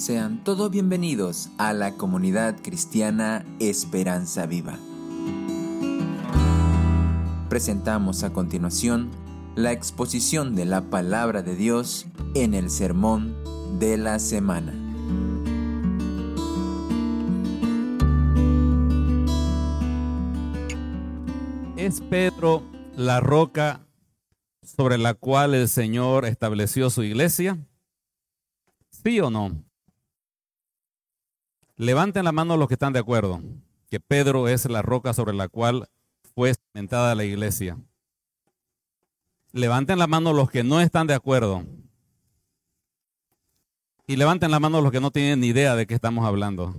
Sean todos bienvenidos a la comunidad cristiana Esperanza Viva. Presentamos a continuación la exposición de la palabra de Dios en el sermón de la semana. ¿Es Pedro la roca sobre la cual el Señor estableció su iglesia? ¿Sí o no? Levanten la mano los que están de acuerdo, que Pedro es la roca sobre la cual fue cimentada la iglesia. Levanten la mano los que no están de acuerdo. Y levanten la mano los que no tienen ni idea de qué estamos hablando.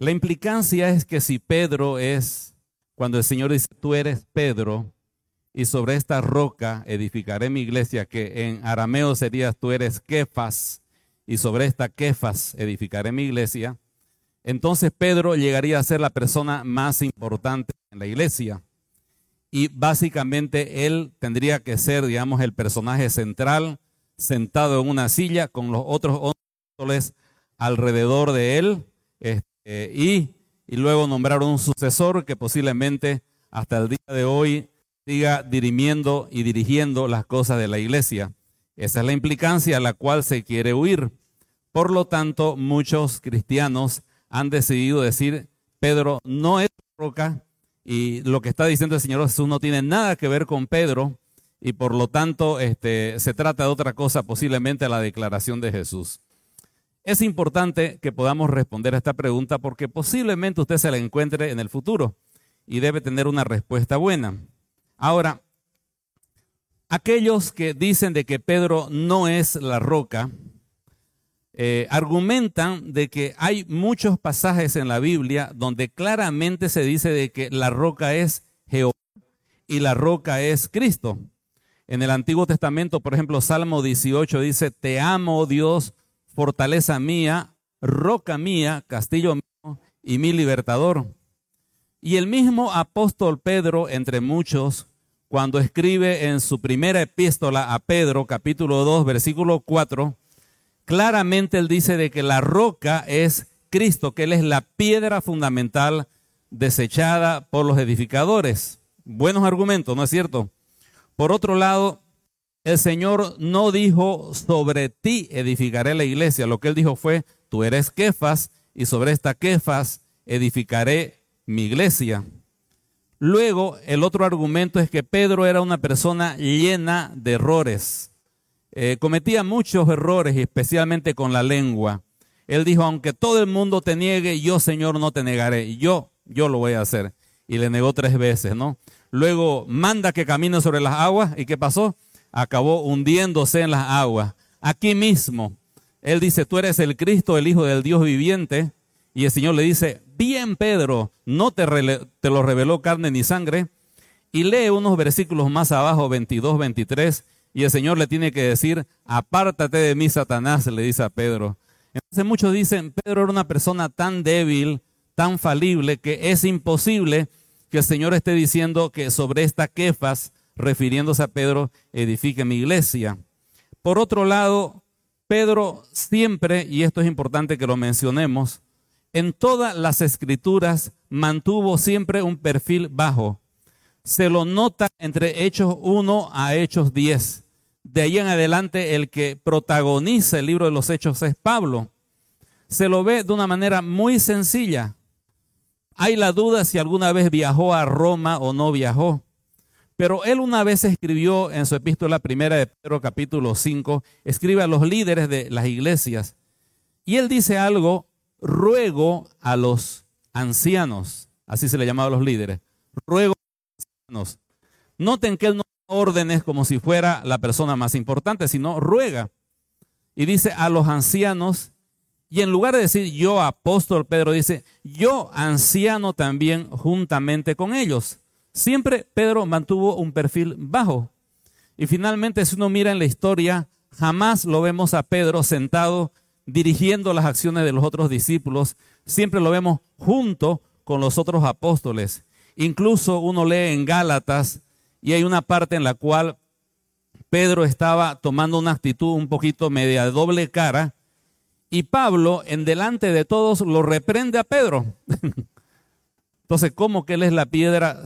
La implicancia es que si Pedro es, cuando el Señor dice, tú eres Pedro, y sobre esta roca edificaré mi iglesia, que en arameo sería, tú eres Kefas, y sobre esta Kefas edificaré mi iglesia, entonces Pedro llegaría a ser la persona más importante en la iglesia. Y básicamente él tendría que ser, digamos, el personaje central, sentado en una silla con los otros apóstoles alrededor de él, este, y, y luego nombrar un sucesor que posiblemente hasta el día de hoy siga dirimiendo y dirigiendo las cosas de la iglesia. Esa es la implicancia a la cual se quiere huir. Por lo tanto, muchos cristianos han decidido decir, Pedro no es roca y lo que está diciendo el Señor Jesús no tiene nada que ver con Pedro y por lo tanto este, se trata de otra cosa, posiblemente la declaración de Jesús. Es importante que podamos responder a esta pregunta porque posiblemente usted se la encuentre en el futuro y debe tener una respuesta buena. Ahora, aquellos que dicen de que Pedro no es la roca, eh, argumentan de que hay muchos pasajes en la Biblia donde claramente se dice de que la roca es Jehová y la roca es Cristo. En el Antiguo Testamento, por ejemplo, Salmo 18 dice, Te amo, Dios, fortaleza mía, roca mía, castillo mío y mi libertador. Y el mismo apóstol Pedro, entre muchos, cuando escribe en su primera epístola a Pedro, capítulo 2, versículo 4, claramente él dice de que la roca es Cristo, que Él es la piedra fundamental desechada por los edificadores. Buenos argumentos, ¿no es cierto? Por otro lado, el Señor no dijo sobre ti edificaré la iglesia, lo que Él dijo fue, tú eres Kefas y sobre esta Kefas edificaré mi iglesia. Luego, el otro argumento es que Pedro era una persona llena de errores. Eh, cometía muchos errores, especialmente con la lengua. Él dijo, aunque todo el mundo te niegue, yo Señor no te negaré. Yo, yo lo voy a hacer. Y le negó tres veces, ¿no? Luego manda que camine sobre las aguas. ¿Y qué pasó? Acabó hundiéndose en las aguas. Aquí mismo, él dice, tú eres el Cristo, el Hijo del Dios viviente. Y el Señor le dice, bien Pedro, no te, te lo reveló carne ni sangre. Y lee unos versículos más abajo, 22, 23 y el Señor le tiene que decir, apártate de mí, Satanás, le dice a Pedro. Entonces muchos dicen, Pedro era una persona tan débil, tan falible, que es imposible que el Señor esté diciendo que sobre esta quefas, refiriéndose a Pedro, edifique mi iglesia. Por otro lado, Pedro siempre, y esto es importante que lo mencionemos, en todas las escrituras mantuvo siempre un perfil bajo se lo nota entre Hechos 1 a Hechos 10. De ahí en adelante el que protagoniza el libro de los Hechos es Pablo. Se lo ve de una manera muy sencilla. Hay la duda si alguna vez viajó a Roma o no viajó. Pero él una vez escribió en su epístola primera de Pedro capítulo 5, escribe a los líderes de las iglesias. Y él dice algo, ruego a los ancianos, así se le llamaba a los líderes, ruego Noten que él no órdenes como si fuera la persona más importante, sino ruega. Y dice a los ancianos, y en lugar de decir yo apóstol, Pedro dice yo anciano también juntamente con ellos. Siempre Pedro mantuvo un perfil bajo. Y finalmente, si uno mira en la historia, jamás lo vemos a Pedro sentado dirigiendo las acciones de los otros discípulos. Siempre lo vemos junto con los otros apóstoles. Incluso uno lee en Gálatas y hay una parte en la cual Pedro estaba tomando una actitud un poquito media de doble cara y Pablo en delante de todos lo reprende a Pedro. Entonces, ¿cómo que él es la piedra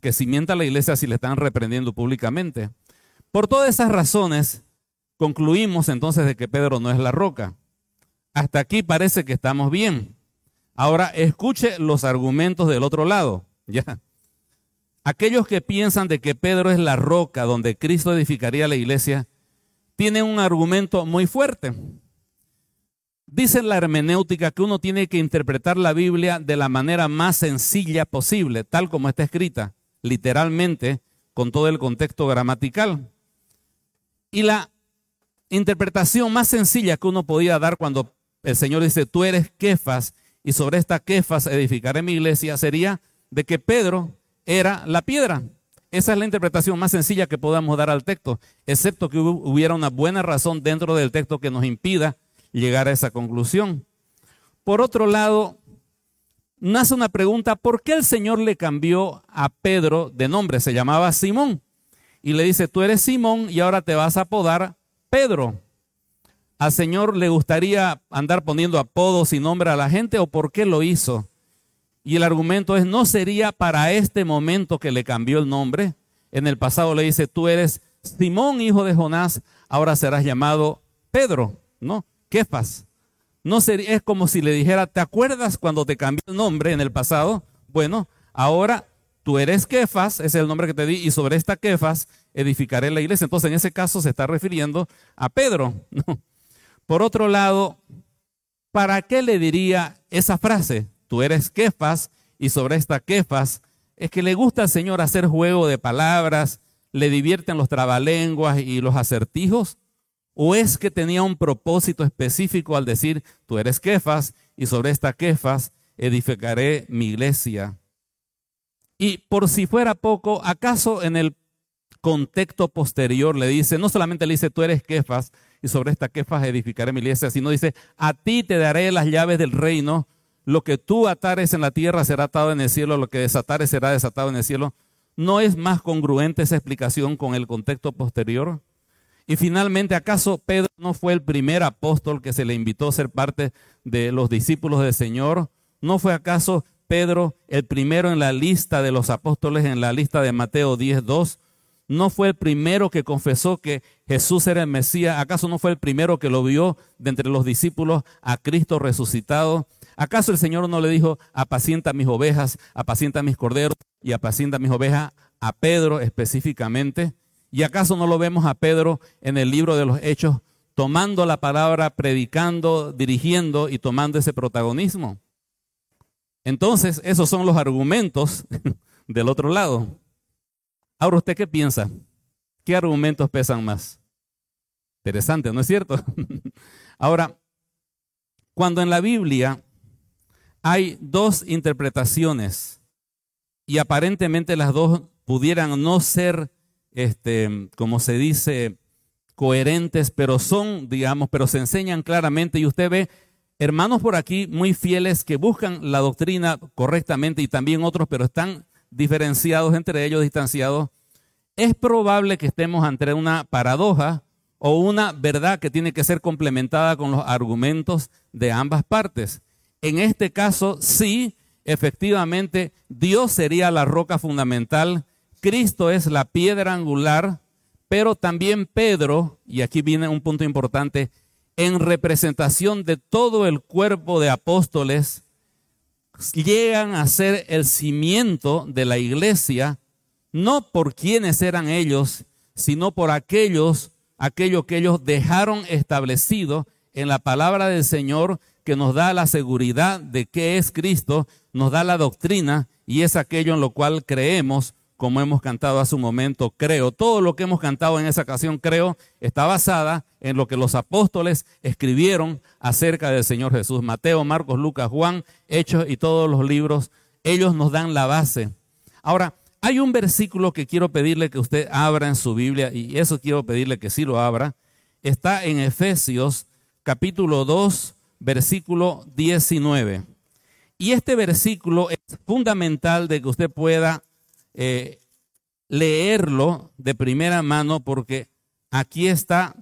que cimienta la iglesia si le están reprendiendo públicamente? Por todas esas razones, concluimos entonces de que Pedro no es la roca. Hasta aquí parece que estamos bien. Ahora escuche los argumentos del otro lado. Ya. Aquellos que piensan de que Pedro es la roca donde Cristo edificaría la iglesia, tienen un argumento muy fuerte. Dice la hermenéutica que uno tiene que interpretar la Biblia de la manera más sencilla posible, tal como está escrita, literalmente, con todo el contexto gramatical. Y la interpretación más sencilla que uno podía dar cuando el Señor dice, tú eres Kefas y sobre esta Kefas edificaré mi iglesia, sería de que Pedro era la piedra. Esa es la interpretación más sencilla que podamos dar al texto, excepto que hubiera una buena razón dentro del texto que nos impida llegar a esa conclusión. Por otro lado, nace una pregunta, ¿por qué el Señor le cambió a Pedro de nombre? Se llamaba Simón. Y le dice, tú eres Simón y ahora te vas a apodar Pedro. ¿Al Señor le gustaría andar poniendo apodos y nombre a la gente o por qué lo hizo? Y el argumento es, no sería para este momento que le cambió el nombre. En el pasado le dice, tú eres Simón, hijo de Jonás, ahora serás llamado Pedro, ¿no? Kefas. No sería, es como si le dijera, ¿te acuerdas cuando te cambió el nombre en el pasado? Bueno, ahora tú eres Kefas, es el nombre que te di, y sobre esta Kefas edificaré la iglesia. Entonces, en ese caso se está refiriendo a Pedro. ¿no? Por otro lado, ¿para qué le diría esa frase? Tú eres Kefas y sobre esta Kefas es que le gusta al Señor hacer juego de palabras, le divierten los trabalenguas y los acertijos, o es que tenía un propósito específico al decir, tú eres Kefas y sobre esta Kefas edificaré mi iglesia. Y por si fuera poco, ¿acaso en el contexto posterior le dice, no solamente le dice, tú eres Kefas y sobre esta Kefas edificaré mi iglesia, sino dice, a ti te daré las llaves del reino lo que tú atares en la tierra será atado en el cielo, lo que desatares será desatado en el cielo. ¿No es más congruente esa explicación con el contexto posterior? Y finalmente, ¿acaso Pedro no fue el primer apóstol que se le invitó a ser parte de los discípulos del Señor? ¿No fue acaso Pedro el primero en la lista de los apóstoles, en la lista de Mateo 10.2? ¿No fue el primero que confesó que Jesús era el Mesías? ¿Acaso no fue el primero que lo vio de entre los discípulos a Cristo resucitado? ¿Acaso el Señor no le dijo, apacienta mis ovejas, apacienta mis corderos y apacienta mis ovejas a Pedro específicamente? ¿Y acaso no lo vemos a Pedro en el libro de los Hechos tomando la palabra, predicando, dirigiendo y tomando ese protagonismo? Entonces, esos son los argumentos del otro lado. Ahora, ¿usted qué piensa? ¿Qué argumentos pesan más? Interesante, ¿no es cierto? Ahora, cuando en la Biblia hay dos interpretaciones y aparentemente las dos pudieran no ser, este, como se dice, coherentes, pero son, digamos, pero se enseñan claramente y usted ve hermanos por aquí muy fieles que buscan la doctrina correctamente y también otros, pero están diferenciados entre ellos, distanciados. Es probable que estemos ante una paradoja o una verdad que tiene que ser complementada con los argumentos de ambas partes. En este caso, sí, efectivamente, Dios sería la roca fundamental, Cristo es la piedra angular, pero también Pedro, y aquí viene un punto importante, en representación de todo el cuerpo de apóstoles, llegan a ser el cimiento de la iglesia, no por quienes eran ellos, sino por aquellos, aquello que ellos dejaron establecido en la palabra del Señor que nos da la seguridad de que es Cristo, nos da la doctrina y es aquello en lo cual creemos, como hemos cantado hace un momento, creo. Todo lo que hemos cantado en esa ocasión, creo, está basada en lo que los apóstoles escribieron acerca del Señor Jesús. Mateo, Marcos, Lucas, Juan, Hechos y todos los libros, ellos nos dan la base. Ahora, hay un versículo que quiero pedirle que usted abra en su Biblia y eso quiero pedirle que sí lo abra. Está en Efesios capítulo 2, versículo 19. Y este versículo es fundamental de que usted pueda eh, leerlo de primera mano porque aquí está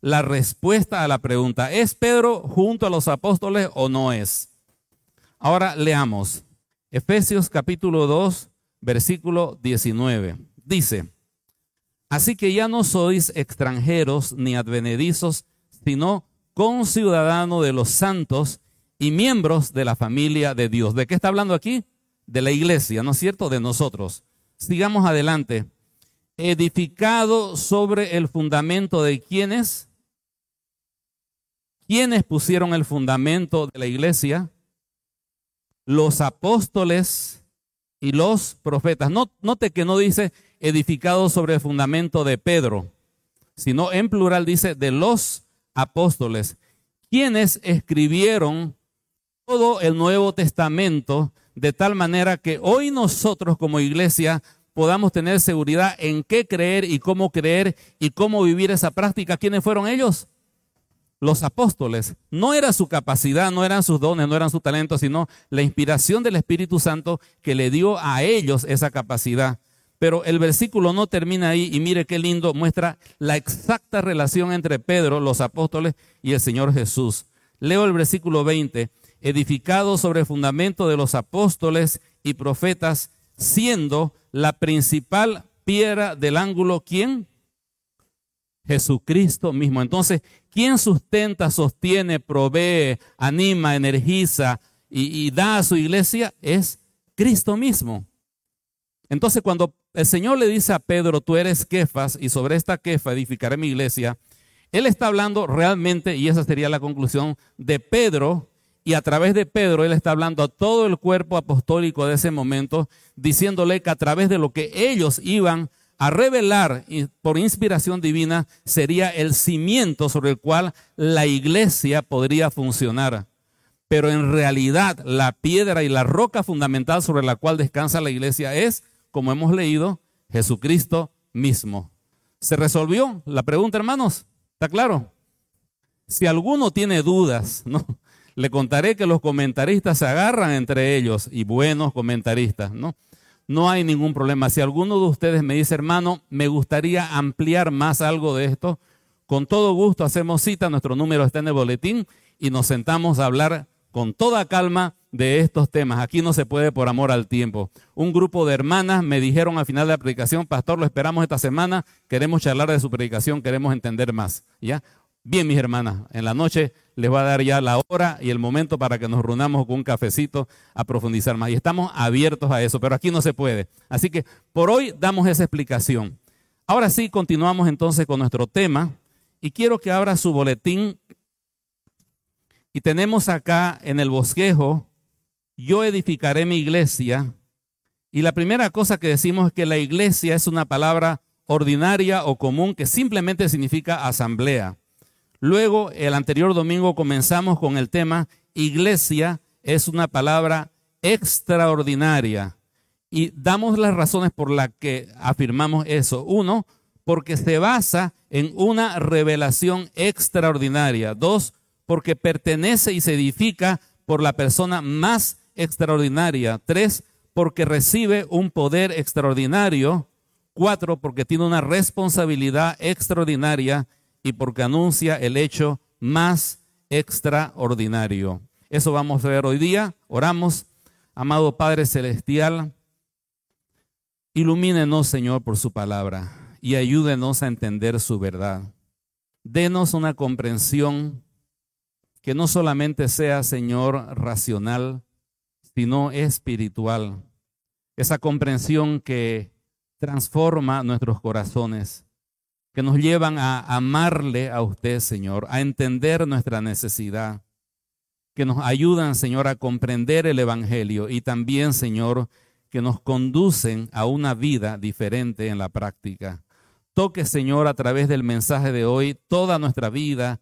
la respuesta a la pregunta, ¿es Pedro junto a los apóstoles o no es? Ahora leamos Efesios capítulo 2, versículo 19. Dice, así que ya no sois extranjeros ni advenedizos, sino conciudadanos de los santos y miembros de la familia de Dios. ¿De qué está hablando aquí? De la iglesia, ¿no es cierto? De nosotros. Sigamos adelante. Edificado sobre el fundamento de quienes. ¿Quiénes pusieron el fundamento de la iglesia? Los apóstoles y los profetas. Note que no dice edificado sobre el fundamento de Pedro, sino en plural dice de los apóstoles, quienes escribieron todo el Nuevo Testamento de tal manera que hoy nosotros como iglesia podamos tener seguridad en qué creer y cómo creer y cómo vivir esa práctica. ¿Quiénes fueron ellos? Los apóstoles. No era su capacidad, no eran sus dones, no eran su talento, sino la inspiración del Espíritu Santo que le dio a ellos esa capacidad. Pero el versículo no termina ahí y mire qué lindo, muestra la exacta relación entre Pedro, los apóstoles y el Señor Jesús. Leo el versículo 20 edificado sobre el fundamento de los apóstoles y profetas, siendo la principal piedra del ángulo, ¿quién? Jesucristo mismo. Entonces, ¿quién sustenta, sostiene, provee, anima, energiza y, y da a su iglesia? Es Cristo mismo. Entonces, cuando el Señor le dice a Pedro, tú eres Kefas y sobre esta Kefa edificaré mi iglesia, Él está hablando realmente, y esa sería la conclusión, de Pedro y a través de Pedro, él está hablando a todo el cuerpo apostólico de ese momento, diciéndole que a través de lo que ellos iban a revelar por inspiración divina sería el cimiento sobre el cual la iglesia podría funcionar. Pero en realidad la piedra y la roca fundamental sobre la cual descansa la iglesia es, como hemos leído, Jesucristo mismo. ¿Se resolvió la pregunta, hermanos? ¿Está claro? Si alguno tiene dudas, ¿no? Le contaré que los comentaristas se agarran entre ellos y buenos comentaristas, ¿no? No hay ningún problema. Si alguno de ustedes me dice, hermano, me gustaría ampliar más algo de esto, con todo gusto hacemos cita, nuestro número está en el boletín y nos sentamos a hablar con toda calma de estos temas. Aquí no se puede por amor al tiempo. Un grupo de hermanas me dijeron al final de la predicación, pastor, lo esperamos esta semana, queremos charlar de su predicación, queremos entender más. ¿Ya? Bien, mis hermanas, en la noche les va a dar ya la hora y el momento para que nos reunamos con un cafecito a profundizar más. Y estamos abiertos a eso, pero aquí no se puede. Así que por hoy damos esa explicación. Ahora sí, continuamos entonces con nuestro tema y quiero que abra su boletín. Y tenemos acá en el bosquejo, yo edificaré mi iglesia. Y la primera cosa que decimos es que la iglesia es una palabra ordinaria o común que simplemente significa asamblea. Luego, el anterior domingo comenzamos con el tema iglesia es una palabra extraordinaria. Y damos las razones por las que afirmamos eso. Uno, porque se basa en una revelación extraordinaria. Dos, porque pertenece y se edifica por la persona más extraordinaria. Tres, porque recibe un poder extraordinario. Cuatro, porque tiene una responsabilidad extraordinaria y porque anuncia el hecho más extraordinario. Eso vamos a ver hoy día. Oramos, amado Padre Celestial, ilumínenos, Señor, por su palabra y ayúdenos a entender su verdad. Denos una comprensión que no solamente sea, Señor, racional, sino espiritual. Esa comprensión que transforma nuestros corazones que nos llevan a amarle a usted, Señor, a entender nuestra necesidad, que nos ayudan, Señor, a comprender el Evangelio y también, Señor, que nos conducen a una vida diferente en la práctica. Toque, Señor, a través del mensaje de hoy toda nuestra vida,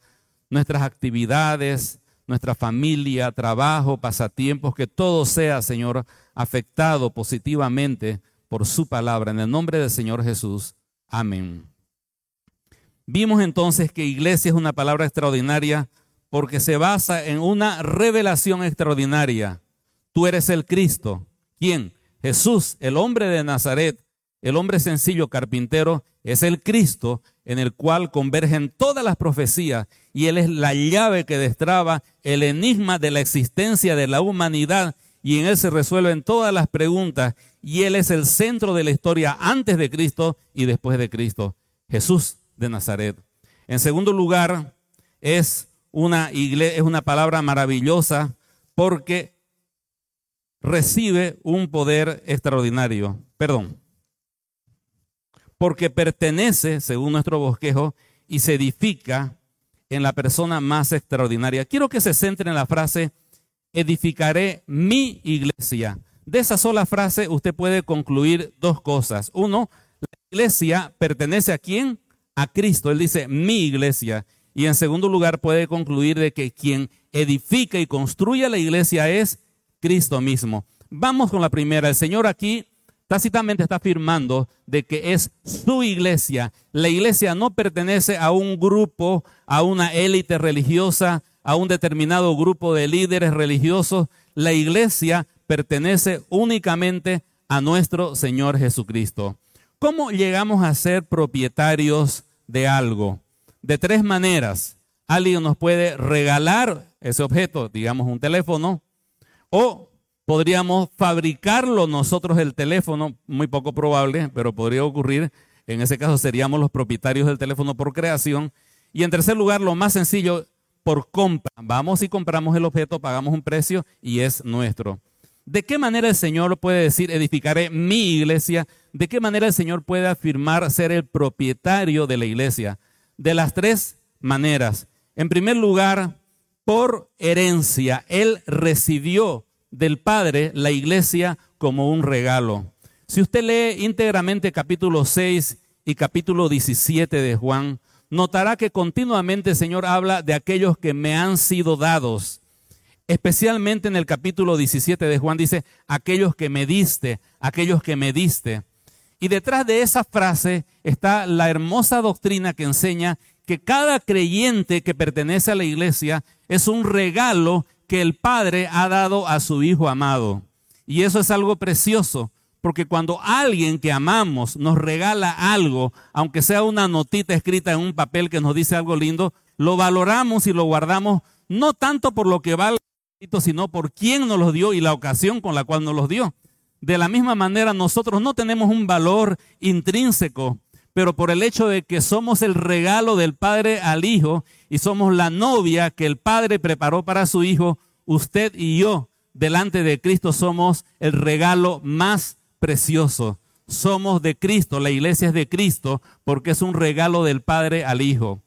nuestras actividades, nuestra familia, trabajo, pasatiempos, que todo sea, Señor, afectado positivamente por su palabra. En el nombre del Señor Jesús. Amén. Vimos entonces que iglesia es una palabra extraordinaria porque se basa en una revelación extraordinaria. Tú eres el Cristo. ¿Quién? Jesús, el hombre de Nazaret, el hombre sencillo carpintero es el Cristo en el cual convergen todas las profecías y Él es la llave que destraba el enigma de la existencia de la humanidad y en Él se resuelven todas las preguntas y Él es el centro de la historia antes de Cristo y después de Cristo, Jesús de Nazaret. En segundo lugar, es una, iglesia, es una palabra maravillosa porque recibe un poder extraordinario. Perdón, porque pertenece, según nuestro bosquejo, y se edifica en la persona más extraordinaria. Quiero que se centre en la frase, edificaré mi iglesia. De esa sola frase usted puede concluir dos cosas. Uno, la iglesia pertenece a quién? A Cristo. Él dice, mi iglesia. Y en segundo lugar puede concluir de que quien edifica y construye la iglesia es Cristo mismo. Vamos con la primera. El Señor aquí tácitamente está afirmando de que es su iglesia. La iglesia no pertenece a un grupo, a una élite religiosa, a un determinado grupo de líderes religiosos. La iglesia pertenece únicamente a nuestro Señor Jesucristo. ¿Cómo llegamos a ser propietarios de algo? De tres maneras. Alguien nos puede regalar ese objeto, digamos un teléfono, o Podríamos fabricarlo nosotros el teléfono, muy poco probable, pero podría ocurrir. En ese caso seríamos los propietarios del teléfono por creación. Y en tercer lugar, lo más sencillo, por compra. Vamos y compramos el objeto, pagamos un precio y es nuestro. ¿De qué manera el Señor puede decir, edificaré mi iglesia? ¿De qué manera el Señor puede afirmar ser el propietario de la iglesia? De las tres maneras. En primer lugar, por herencia. Él recibió del Padre la iglesia como un regalo. Si usted lee íntegramente capítulo 6 y capítulo 17 de Juan, notará que continuamente el Señor habla de aquellos que me han sido dados. Especialmente en el capítulo 17 de Juan dice, aquellos que me diste, aquellos que me diste. Y detrás de esa frase está la hermosa doctrina que enseña que cada creyente que pertenece a la iglesia es un regalo que el Padre ha dado a su Hijo amado. Y eso es algo precioso, porque cuando alguien que amamos nos regala algo, aunque sea una notita escrita en un papel que nos dice algo lindo, lo valoramos y lo guardamos no tanto por lo que vale, sino por quién nos lo dio y la ocasión con la cual nos los dio. De la misma manera, nosotros no tenemos un valor intrínseco, pero por el hecho de que somos el regalo del Padre al Hijo y somos la novia que el Padre preparó para su Hijo, usted y yo delante de Cristo somos el regalo más precioso. Somos de Cristo, la iglesia es de Cristo porque es un regalo del Padre al Hijo.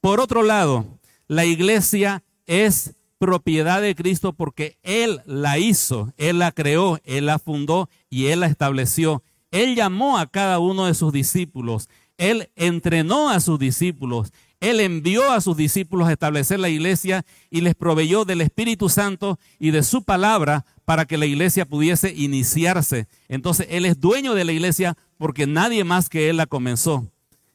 Por otro lado, la iglesia es propiedad de Cristo porque Él la hizo, Él la creó, Él la fundó y Él la estableció. Él llamó a cada uno de sus discípulos, Él entrenó a sus discípulos, él envió a sus discípulos a establecer la iglesia y les proveyó del Espíritu Santo y de su palabra para que la iglesia pudiese iniciarse. Entonces Él es dueño de la iglesia porque nadie más que Él la comenzó.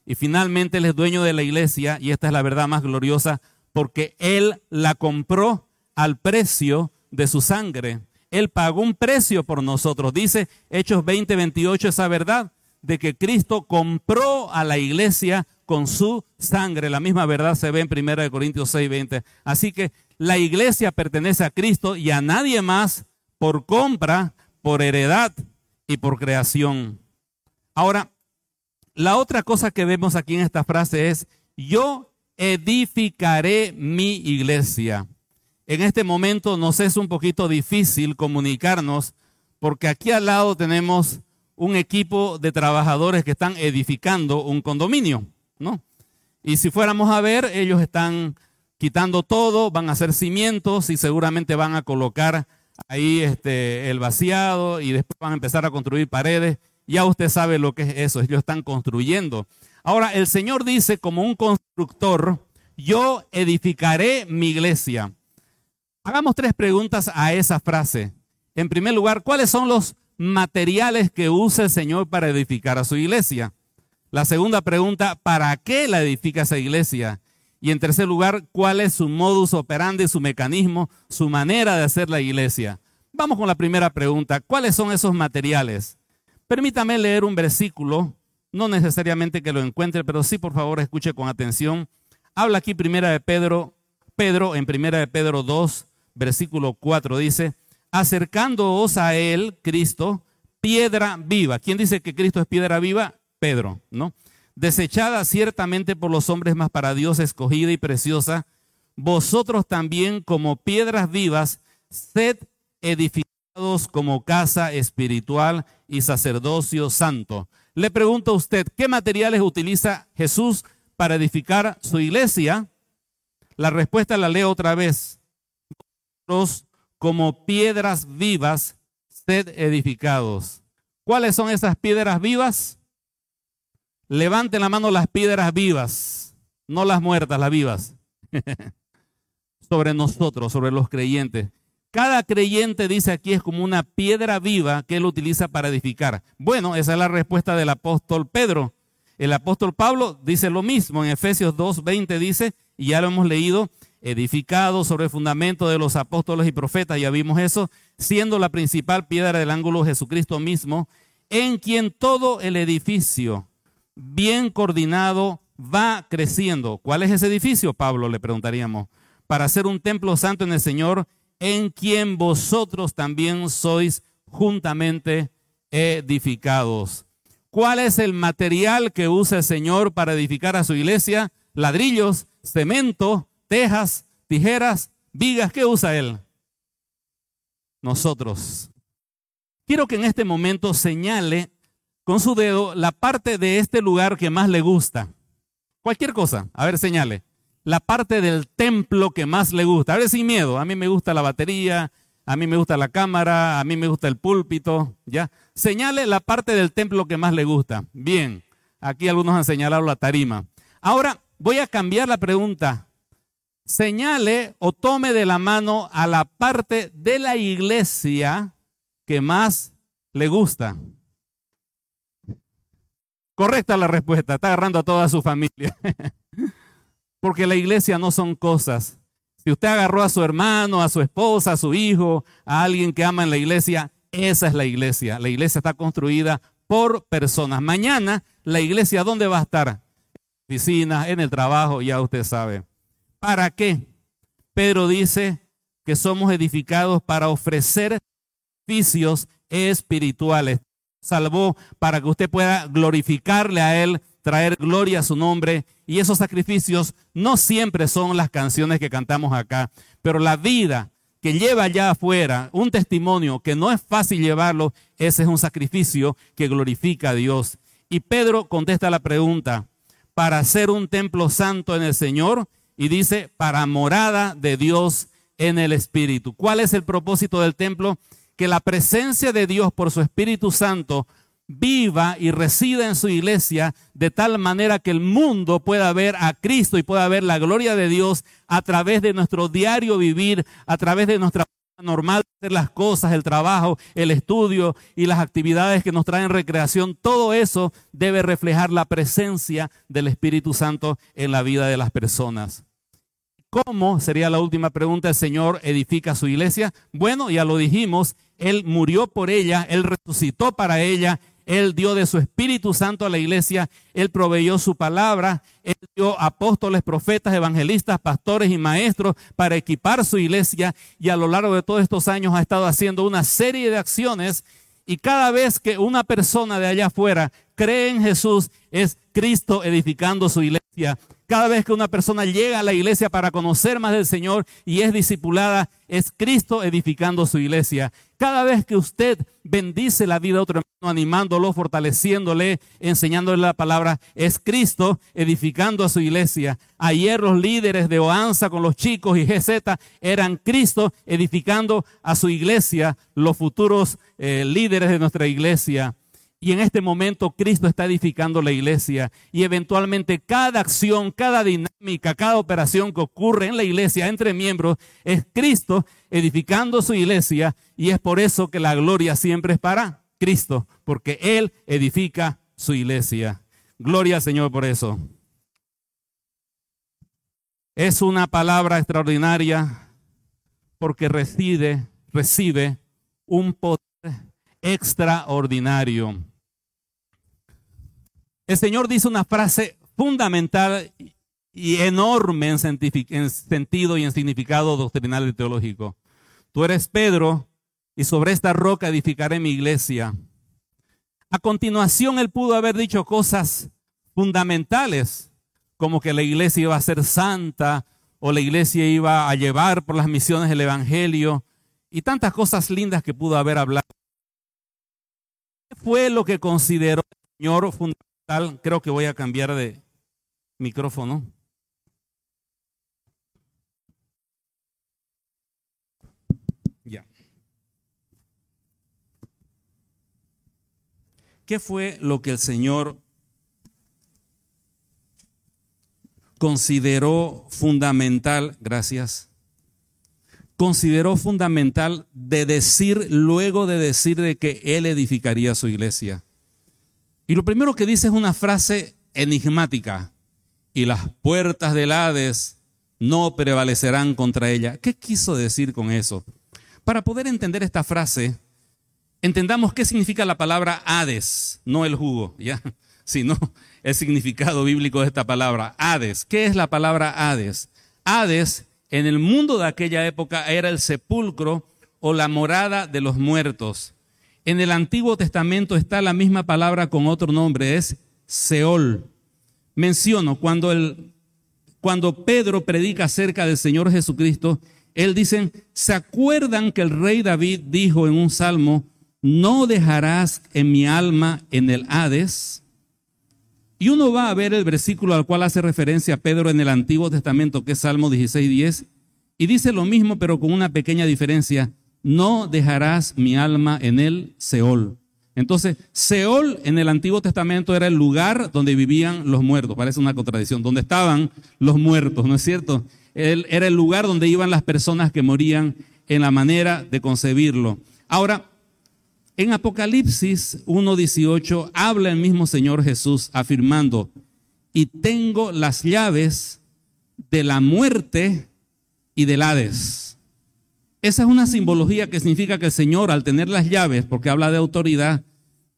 Y finalmente Él es dueño de la iglesia, y esta es la verdad más gloriosa, porque Él la compró al precio de su sangre. Él pagó un precio por nosotros. Dice Hechos 20, 28 esa verdad de que Cristo compró a la iglesia con su sangre. La misma verdad se ve en 1 Corintios 6, 20. Así que la iglesia pertenece a Cristo y a nadie más por compra, por heredad y por creación. Ahora, la otra cosa que vemos aquí en esta frase es, yo edificaré mi iglesia. En este momento nos es un poquito difícil comunicarnos porque aquí al lado tenemos un equipo de trabajadores que están edificando un condominio. ¿no? Y si fuéramos a ver, ellos están quitando todo, van a hacer cimientos y seguramente van a colocar ahí este, el vaciado y después van a empezar a construir paredes. Ya usted sabe lo que es eso, ellos están construyendo. Ahora, el Señor dice como un constructor, yo edificaré mi iglesia. Hagamos tres preguntas a esa frase. En primer lugar, ¿cuáles son los materiales que usa el Señor para edificar a su iglesia? La segunda pregunta, ¿para qué la edifica esa iglesia? Y en tercer lugar, ¿cuál es su modus operandi, su mecanismo, su manera de hacer la iglesia? Vamos con la primera pregunta. ¿Cuáles son esos materiales? Permítame leer un versículo, no necesariamente que lo encuentre, pero sí, por favor, escuche con atención. Habla aquí primera de Pedro, Pedro en primera de Pedro 2, versículo 4 dice, acercándoos a él, Cristo, piedra viva. ¿Quién dice que Cristo es piedra viva? Pedro, ¿no? Desechada ciertamente por los hombres, más para Dios escogida y preciosa, vosotros también como piedras vivas, sed edificados como casa espiritual y sacerdocio santo. Le pregunto a usted, ¿qué materiales utiliza Jesús para edificar su iglesia? La respuesta la leo otra vez. Como piedras vivas, sed edificados. ¿Cuáles son esas piedras vivas? Levanten la mano las piedras vivas, no las muertas, las vivas. sobre nosotros, sobre los creyentes. Cada creyente, dice aquí, es como una piedra viva que él utiliza para edificar. Bueno, esa es la respuesta del apóstol Pedro. El apóstol Pablo dice lo mismo en Efesios 2.20 dice, y ya lo hemos leído, edificado sobre el fundamento de los apóstoles y profetas, ya vimos eso, siendo la principal piedra del ángulo Jesucristo mismo, en quien todo el edificio, bien coordinado, va creciendo. ¿Cuál es ese edificio, Pablo? Le preguntaríamos. Para ser un templo santo en el Señor, en quien vosotros también sois juntamente edificados. ¿Cuál es el material que usa el Señor para edificar a su iglesia? Ladrillos, cemento, tejas, tijeras, vigas. ¿Qué usa Él? Nosotros. Quiero que en este momento señale con su dedo la parte de este lugar que más le gusta. Cualquier cosa. A ver, señale la parte del templo que más le gusta. A ver, sin miedo. A mí me gusta la batería, a mí me gusta la cámara, a mí me gusta el púlpito, ¿ya? Señale la parte del templo que más le gusta. Bien, aquí algunos han señalado la tarima. Ahora voy a cambiar la pregunta. Señale o tome de la mano a la parte de la iglesia que más le gusta. Correcta la respuesta, está agarrando a toda su familia. Porque la iglesia no son cosas. Si usted agarró a su hermano, a su esposa, a su hijo, a alguien que ama en la iglesia, esa es la iglesia. La iglesia está construida por personas. Mañana la iglesia, ¿dónde va a estar? En la oficina, en el trabajo, ya usted sabe. ¿Para qué? Pedro dice que somos edificados para ofrecer servicios espirituales. Salvó para que usted pueda glorificarle a Él traer gloria a su nombre. Y esos sacrificios no siempre son las canciones que cantamos acá, pero la vida que lleva allá afuera, un testimonio que no es fácil llevarlo, ese es un sacrificio que glorifica a Dios. Y Pedro contesta la pregunta, para ser un templo santo en el Señor, y dice, para morada de Dios en el Espíritu. ¿Cuál es el propósito del templo? Que la presencia de Dios por su Espíritu Santo viva y resida en su iglesia de tal manera que el mundo pueda ver a Cristo y pueda ver la gloria de Dios a través de nuestro diario vivir, a través de nuestra normal hacer las cosas, el trabajo, el estudio y las actividades que nos traen recreación, todo eso debe reflejar la presencia del Espíritu Santo en la vida de las personas. ¿Cómo, sería la última pregunta, el Señor edifica su iglesia? Bueno, ya lo dijimos, Él murió por ella, Él resucitó para ella, él dio de su Espíritu Santo a la iglesia, Él proveyó su palabra, Él dio apóstoles, profetas, evangelistas, pastores y maestros para equipar su iglesia y a lo largo de todos estos años ha estado haciendo una serie de acciones y cada vez que una persona de allá afuera cree en Jesús, es Cristo edificando su iglesia. Cada vez que una persona llega a la iglesia para conocer más del Señor y es discipulada, es Cristo edificando su iglesia. Cada vez que usted bendice la vida de otro hermano, animándolo, fortaleciéndole, enseñándole la palabra, es Cristo edificando a su iglesia. Ayer los líderes de Oanza con los chicos y GZ eran Cristo edificando a su iglesia, los futuros eh, líderes de nuestra iglesia. Y en este momento Cristo está edificando la iglesia y eventualmente cada acción, cada dinámica, cada operación que ocurre en la iglesia entre miembros es Cristo edificando su iglesia y es por eso que la gloria siempre es para Cristo, porque Él edifica su iglesia. Gloria al Señor por eso. Es una palabra extraordinaria porque reside, recibe un poder extraordinario. El Señor dice una frase fundamental y enorme en, sentido y en significado doctrinal y teológico. Tú eres Pedro y sobre esta roca edificaré mi iglesia. A continuación, él pudo haber dicho cosas fundamentales, como que la iglesia iba a ser santa o la iglesia iba a llevar por las misiones el Evangelio y tantas cosas lindas que pudo haber hablado. ¿Qué fue lo que consideró el Señor fundamental? Creo que voy a cambiar de micrófono. ¿Qué fue lo que el Señor consideró fundamental? Gracias. Consideró fundamental de decir, luego de decir de que Él edificaría su iglesia. Y lo primero que dice es una frase enigmática. Y las puertas del Hades no prevalecerán contra ella. ¿Qué quiso decir con eso? Para poder entender esta frase, entendamos qué significa la palabra Hades, no el jugo, ¿ya? Sino el significado bíblico de esta palabra, Hades. ¿Qué es la palabra Hades? Hades en el mundo de aquella época era el sepulcro o la morada de los muertos. En el Antiguo Testamento está la misma palabra con otro nombre, es Seol. Menciono, cuando, Pedro predica acerca del Señor Jesucristo, él dice, ¿se acuerdan que el rey David dijo en un salmo, no dejarás en mi alma en el Hades. Y uno va a ver el versículo al cual hace referencia Pedro en el Antiguo Testamento, que es Salmo 16, 10, y dice lo mismo, pero con una pequeña diferencia, no dejarás mi alma en el Seol. Entonces, Seol en el Antiguo Testamento era el lugar donde vivían los muertos, parece una contradicción, donde estaban los muertos, ¿no es cierto? era el lugar donde iban las personas que morían en la manera de concebirlo. Ahora, en Apocalipsis 1.18 habla el mismo Señor Jesús afirmando, y tengo las llaves de la muerte y del Hades. Esa es una simbología que significa que el Señor, al tener las llaves, porque habla de autoridad,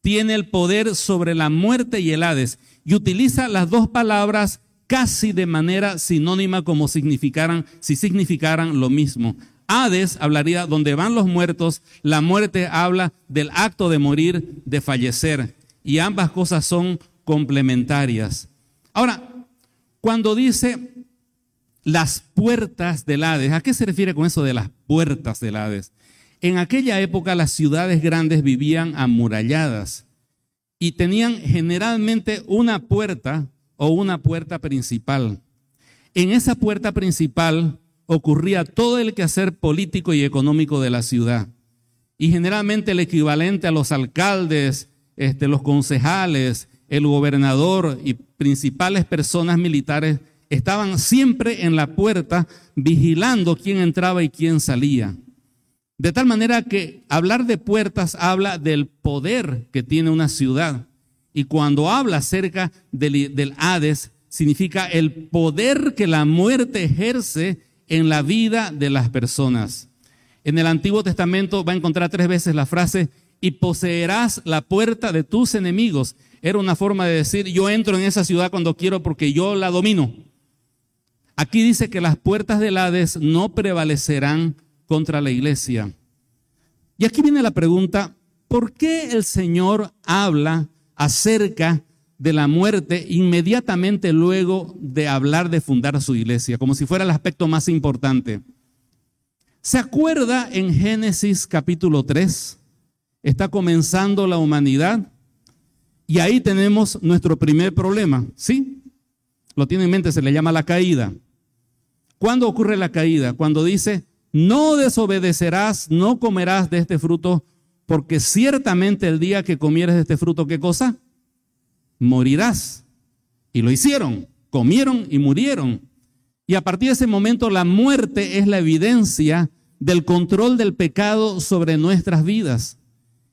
tiene el poder sobre la muerte y el Hades. Y utiliza las dos palabras casi de manera sinónima como significaran, si significaran lo mismo. Hades hablaría donde van los muertos, la muerte habla del acto de morir, de fallecer, y ambas cosas son complementarias. Ahora, cuando dice las puertas del Hades, ¿a qué se refiere con eso de las puertas del Hades? En aquella época las ciudades grandes vivían amuralladas y tenían generalmente una puerta o una puerta principal. En esa puerta principal ocurría todo el quehacer político y económico de la ciudad. Y generalmente el equivalente a los alcaldes, este, los concejales, el gobernador y principales personas militares estaban siempre en la puerta vigilando quién entraba y quién salía. De tal manera que hablar de puertas habla del poder que tiene una ciudad. Y cuando habla acerca del, del Hades, significa el poder que la muerte ejerce en la vida de las personas. En el Antiguo Testamento va a encontrar tres veces la frase, y poseerás la puerta de tus enemigos. Era una forma de decir, yo entro en esa ciudad cuando quiero porque yo la domino. Aquí dice que las puertas del Hades no prevalecerán contra la iglesia. Y aquí viene la pregunta, ¿por qué el Señor habla acerca de la muerte inmediatamente luego de hablar de fundar su iglesia, como si fuera el aspecto más importante. ¿Se acuerda en Génesis capítulo 3? Está comenzando la humanidad y ahí tenemos nuestro primer problema, ¿sí? Lo tiene en mente, se le llama la caída. ¿Cuándo ocurre la caída? Cuando dice, no desobedecerás, no comerás de este fruto, porque ciertamente el día que comieres de este fruto, ¿qué cosa? morirás. Y lo hicieron, comieron y murieron. Y a partir de ese momento la muerte es la evidencia del control del pecado sobre nuestras vidas.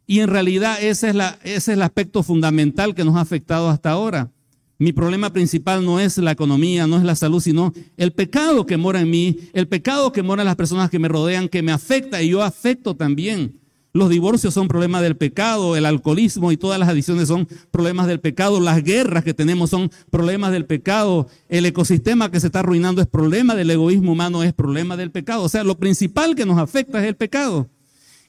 Y en realidad ese es, ese es el aspecto fundamental que nos ha afectado hasta ahora. Mi problema principal no es la economía, no es la salud, sino el pecado que mora en mí, el pecado que mora en las personas que me rodean, que me afecta y yo afecto también. Los divorcios son problemas del pecado, el alcoholismo y todas las adicciones son problemas del pecado, las guerras que tenemos son problemas del pecado, el ecosistema que se está arruinando es problema del egoísmo humano, es problema del pecado. O sea, lo principal que nos afecta es el pecado.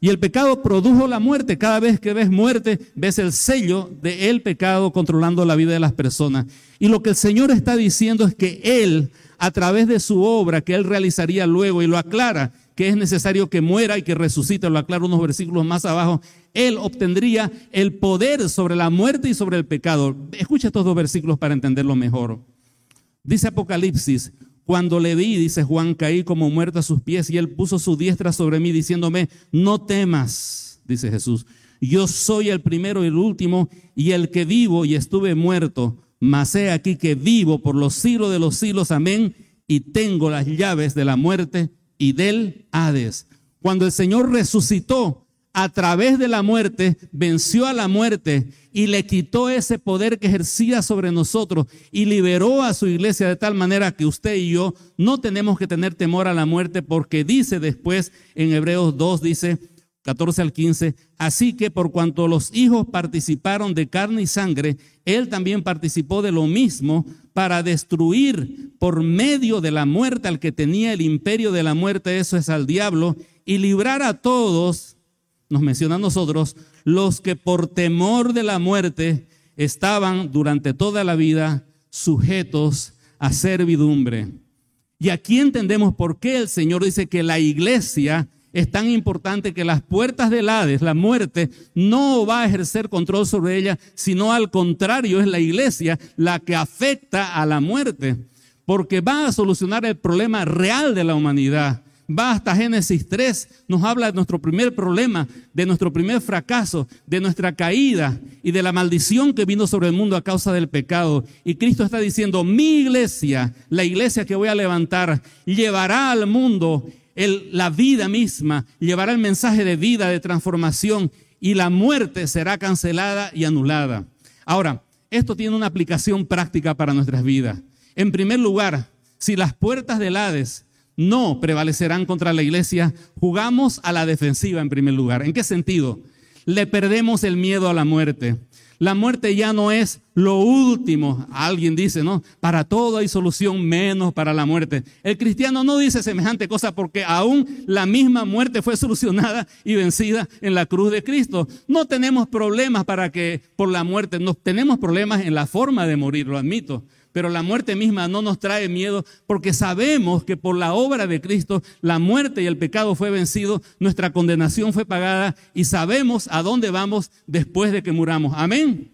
Y el pecado produjo la muerte. Cada vez que ves muerte, ves el sello del pecado controlando la vida de las personas. Y lo que el Señor está diciendo es que Él, a través de su obra que Él realizaría luego, y lo aclara, que es necesario que muera y que resucite, lo aclaro unos versículos más abajo, él obtendría el poder sobre la muerte y sobre el pecado. Escucha estos dos versículos para entenderlo mejor. Dice Apocalipsis, cuando le vi, dice Juan, caí como muerto a sus pies y él puso su diestra sobre mí diciéndome, no temas, dice Jesús, yo soy el primero y el último y el que vivo y estuve muerto, mas he aquí que vivo por los siglos de los siglos, amén, y tengo las llaves de la muerte y del Hades. Cuando el Señor resucitó a través de la muerte, venció a la muerte y le quitó ese poder que ejercía sobre nosotros y liberó a su iglesia de tal manera que usted y yo no tenemos que tener temor a la muerte porque dice después en Hebreos 2, dice 14 al 15, así que por cuanto los hijos participaron de carne y sangre, él también participó de lo mismo para destruir por medio de la muerte al que tenía el imperio de la muerte, eso es al diablo, y librar a todos, nos menciona a nosotros, los que por temor de la muerte estaban durante toda la vida sujetos a servidumbre. Y aquí entendemos por qué el Señor dice que la iglesia es tan importante que las puertas del Hades, la muerte, no va a ejercer control sobre ella, sino al contrario, es la iglesia la que afecta a la muerte, porque va a solucionar el problema real de la humanidad. Va hasta Génesis 3, nos habla de nuestro primer problema, de nuestro primer fracaso, de nuestra caída y de la maldición que vino sobre el mundo a causa del pecado. Y Cristo está diciendo, mi iglesia, la iglesia que voy a levantar, llevará al mundo la vida misma, llevará el mensaje de vida, de transformación, y la muerte será cancelada y anulada. Ahora, esto tiene una aplicación práctica para nuestras vidas. En primer lugar, si las puertas del Hades no prevalecerán contra la iglesia, jugamos a la defensiva en primer lugar. ¿En qué sentido? Le perdemos el miedo a la muerte. La muerte ya no es lo último. Alguien dice, ¿no? Para todo hay solución menos para la muerte. El cristiano no dice semejante cosa porque aún la misma muerte fue solucionada y vencida en la cruz de Cristo. No tenemos problemas para que por la muerte, no tenemos problemas en la forma de morir, lo admito pero la muerte misma no nos trae miedo porque sabemos que por la obra de Cristo la muerte y el pecado fue vencido, nuestra condenación fue pagada y sabemos a dónde vamos después de que muramos. Amén.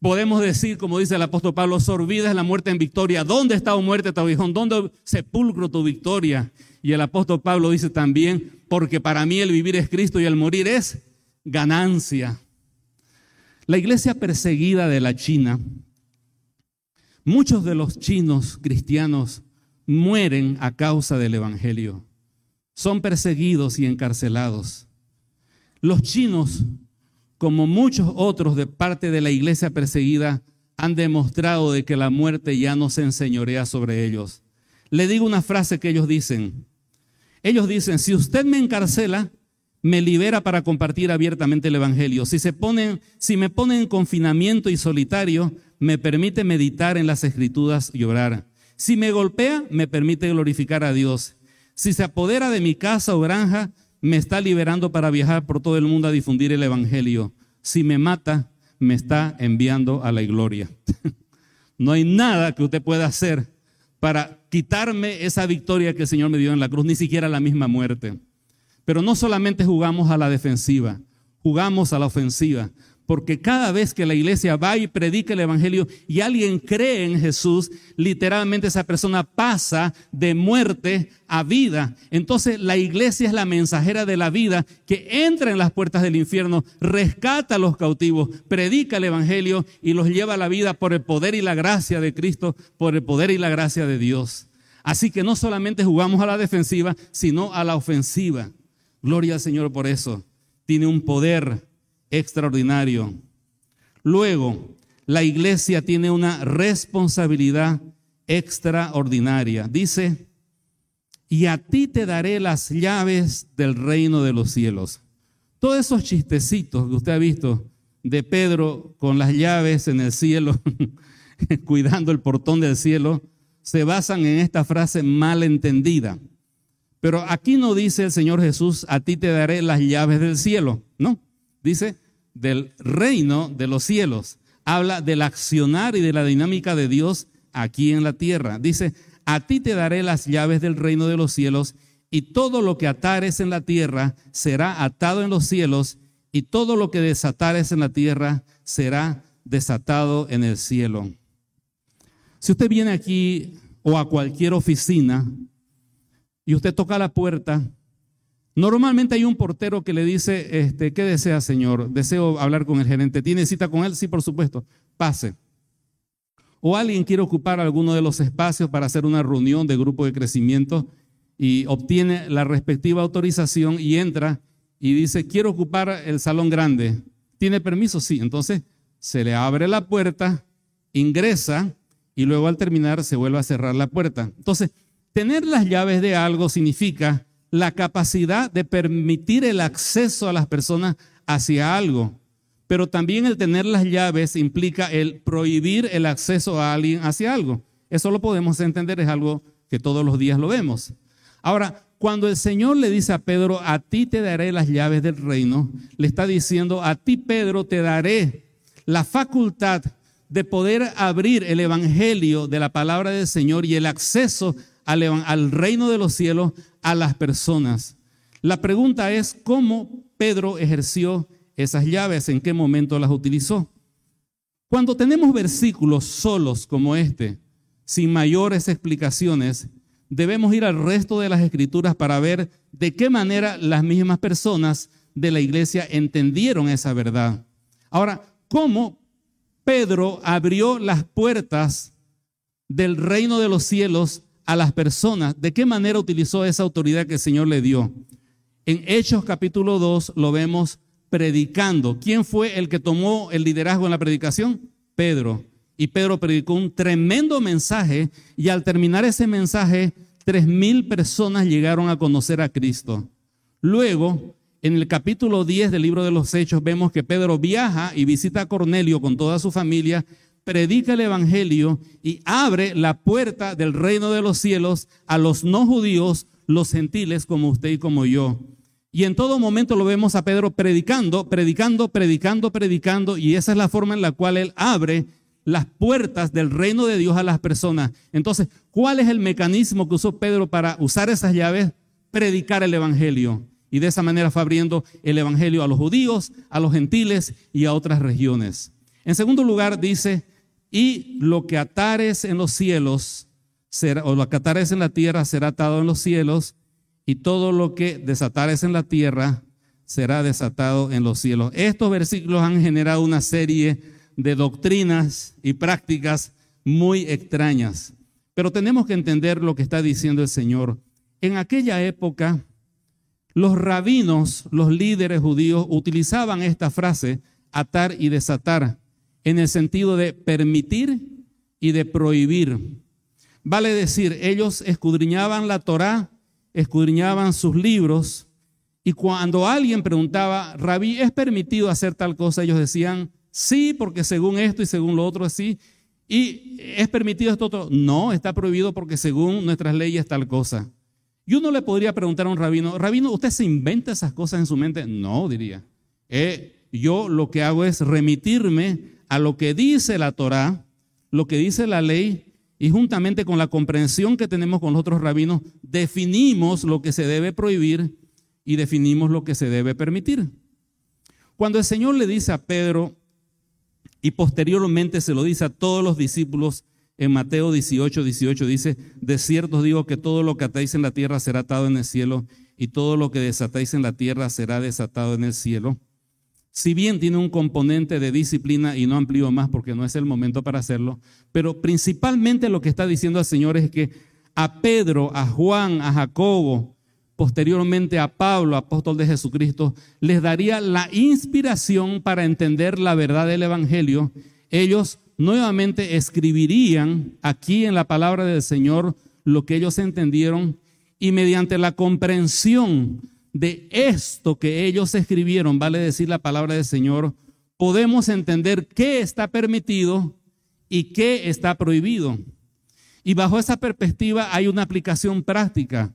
Podemos decir, como dice el apóstol Pablo, sorbida es la muerte en victoria. ¿Dónde está tu muerte, tu? ¿Dónde sepulcro tu victoria? Y el apóstol Pablo dice también, porque para mí el vivir es Cristo y el morir es ganancia. La iglesia perseguida de la China Muchos de los chinos cristianos mueren a causa del Evangelio. Son perseguidos y encarcelados. Los chinos, como muchos otros de parte de la iglesia perseguida, han demostrado de que la muerte ya no se enseñorea sobre ellos. Le digo una frase que ellos dicen. Ellos dicen, si usted me encarcela, me libera para compartir abiertamente el Evangelio. Si, se si me ponen en confinamiento y solitario, me permite meditar en las escrituras y orar. Si me golpea, me permite glorificar a Dios. Si se apodera de mi casa o granja, me está liberando para viajar por todo el mundo a difundir el Evangelio. Si me mata, me está enviando a la gloria. no hay nada que usted pueda hacer para quitarme esa victoria que el Señor me dio en la cruz, ni siquiera la misma muerte. Pero no solamente jugamos a la defensiva, jugamos a la ofensiva, porque cada vez que la iglesia va y predica el Evangelio y alguien cree en Jesús, literalmente esa persona pasa de muerte a vida. Entonces la iglesia es la mensajera de la vida que entra en las puertas del infierno, rescata a los cautivos, predica el Evangelio y los lleva a la vida por el poder y la gracia de Cristo, por el poder y la gracia de Dios. Así que no solamente jugamos a la defensiva, sino a la ofensiva. Gloria al Señor por eso. Tiene un poder extraordinario. Luego, la iglesia tiene una responsabilidad extraordinaria. Dice, y a ti te daré las llaves del reino de los cielos. todos esos chistecitos que usted ha visto de Pedro con las llaves en el cielo, cuidando el portón del cielo, se basan en esta frase mal entendida. Pero aquí no dice el Señor Jesús, a ti te daré las llaves del cielo, no, dice del reino de los cielos. Habla del accionar y de la dinámica de Dios aquí en la tierra. Dice, a ti te daré las llaves del reino de los cielos y todo lo que atares en la tierra será atado en los cielos y todo lo que desatares en la tierra será desatado en el cielo. Si usted viene aquí o a cualquier oficina y usted toca la puerta, normalmente hay un portero que le dice, este, ¿qué desea, señor? Deseo hablar con el gerente. ¿Tiene cita con él? Sí, por supuesto. Pase. O alguien quiere ocupar alguno de los espacios para hacer una reunión de grupo de crecimiento y obtiene la respectiva autorización y entra y dice, quiero ocupar el salón grande. ¿Tiene permiso? Sí. Entonces se le abre la puerta, ingresa y luego al terminar se vuelve a cerrar la puerta. Entonces, tener las llaves de algo significa la capacidad de permitir el acceso a las personas hacia algo. Pero también el tener las llaves implica el prohibir el acceso a alguien hacia algo. Eso lo podemos entender, es algo que todos los días lo vemos. Ahora, cuando el Señor le dice a Pedro, a ti te daré las llaves del reino, le está diciendo, a ti Pedro te daré la facultad de poder abrir el Evangelio de la palabra del Señor y el acceso al, al reino de los cielos a las personas. La pregunta es, ¿cómo Pedro ejerció esas llaves? ¿En qué momento las utilizó? Cuando tenemos versículos solos como este, sin mayores explicaciones, debemos ir al resto de las escrituras para ver de qué manera las mismas personas de la iglesia entendieron esa verdad. Ahora, ¿cómo Pedro abrió las puertas del reino de los cielos a las personas? ¿De qué manera utilizó esa autoridad que el Señor le dio? En Hechos capítulo 2 lo vemos predicando. ¿Quién fue el que tomó el liderazgo en la predicación? Pedro. Y Pedro predicó un tremendo mensaje y al terminar ese mensaje, tres mil personas llegaron a conocer a Cristo. Luego, en el capítulo 10 del libro de los Hechos, vemos que Pedro viaja y visita a Cornelio con toda su familia, predica el Evangelio y abre la puerta del reino de los cielos a los no judíos, los gentiles como usted y como yo. Y en todo momento lo vemos a Pedro predicando, predicando, predicando, predicando, y esa es la forma en la cual él abre las puertas del reino de Dios a las personas. Entonces, ¿cuál es el mecanismo que usó Pedro para usar esas llaves? Predicar el Evangelio. Y de esa manera fue abriendo el Evangelio a los judíos, a los gentiles y a otras regiones. En segundo lugar, dice, y lo que atares en los cielos, será, o lo que atares en la tierra será atado en los cielos, y todo lo que desatares en la tierra será desatado en los cielos. Estos versículos han generado una serie de doctrinas y prácticas muy extrañas. Pero tenemos que entender lo que está diciendo el Señor. En aquella época, los rabinos, los líderes judíos, utilizaban esta frase, atar y desatar, en el sentido de permitir y de prohibir. Vale decir, ellos escudriñaban la Torá, escudriñaban sus libros, y cuando alguien preguntaba, Rabí, ¿es permitido hacer tal cosa? Ellos decían, Sí, porque según esto y según lo otro así. ¿Y es permitido esto otro? No, está prohibido porque según nuestras leyes tal cosa. Y uno le podría preguntar a un rabino, rabino, ¿usted se inventa esas cosas en su mente? No, diría. Eh, yo lo que hago es remitirme a lo que dice la Torah, lo que dice la ley, y juntamente con la comprensión que tenemos con los otros rabinos, definimos lo que se debe prohibir y definimos lo que se debe permitir. Cuando el Señor le dice a Pedro, y posteriormente se lo dice a todos los discípulos en Mateo 18, 18. Dice, de cierto digo que todo lo que atáis en la tierra será atado en el cielo y todo lo que desatáis en la tierra será desatado en el cielo. Si bien tiene un componente de disciplina y no amplío más porque no es el momento para hacerlo, pero principalmente lo que está diciendo el Señor es que a Pedro, a Juan, a Jacobo, posteriormente a Pablo, apóstol de Jesucristo, les daría la inspiración para entender la verdad del Evangelio, ellos nuevamente escribirían aquí en la palabra del Señor lo que ellos entendieron y mediante la comprensión de esto que ellos escribieron, vale decir la palabra del Señor, podemos entender qué está permitido y qué está prohibido. Y bajo esa perspectiva hay una aplicación práctica.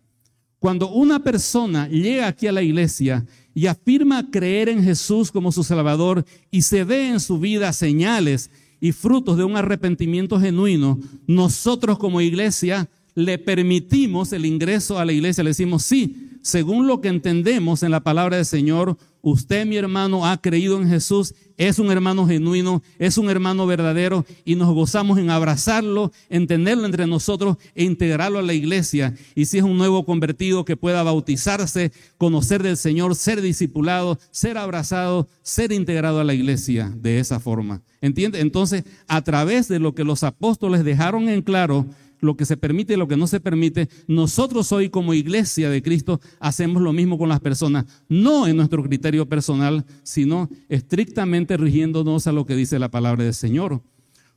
Cuando una persona llega aquí a la iglesia y afirma creer en Jesús como su Salvador y se ve en su vida señales y frutos de un arrepentimiento genuino, nosotros como iglesia le permitimos el ingreso a la iglesia, le decimos, sí, según lo que entendemos en la palabra del Señor, usted, mi hermano, ha creído en Jesús, es un hermano genuino, es un hermano verdadero y nos gozamos en abrazarlo, en tenerlo entre nosotros e integrarlo a la iglesia. Y si es un nuevo convertido que pueda bautizarse, conocer del Señor, ser discipulado, ser abrazado, ser integrado a la iglesia de esa forma. ¿Entiende? Entonces, a través de lo que los apóstoles dejaron en claro, lo que se permite y lo que no se permite, nosotros hoy como iglesia de Cristo hacemos lo mismo con las personas, no en nuestro criterio personal, sino estrictamente rigiéndonos a lo que dice la palabra del Señor.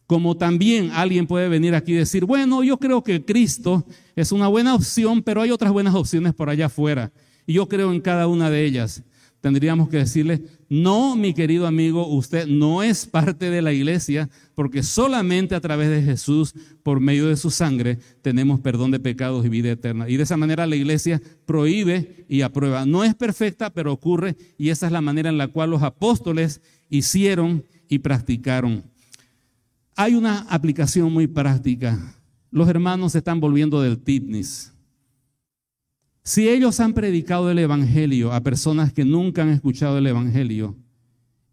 Como también alguien puede venir aquí y decir, bueno, yo creo que Cristo es una buena opción, pero hay otras buenas opciones por allá afuera. Y yo creo en cada una de ellas tendríamos que decirle, no, mi querido amigo, usted no es parte de la iglesia, porque solamente a través de Jesús, por medio de su sangre, tenemos perdón de pecados y vida eterna. Y de esa manera la iglesia prohíbe y aprueba. No es perfecta, pero ocurre, y esa es la manera en la cual los apóstoles hicieron y practicaron. Hay una aplicación muy práctica. Los hermanos se están volviendo del tipnis. Si ellos han predicado el Evangelio a personas que nunca han escuchado el Evangelio,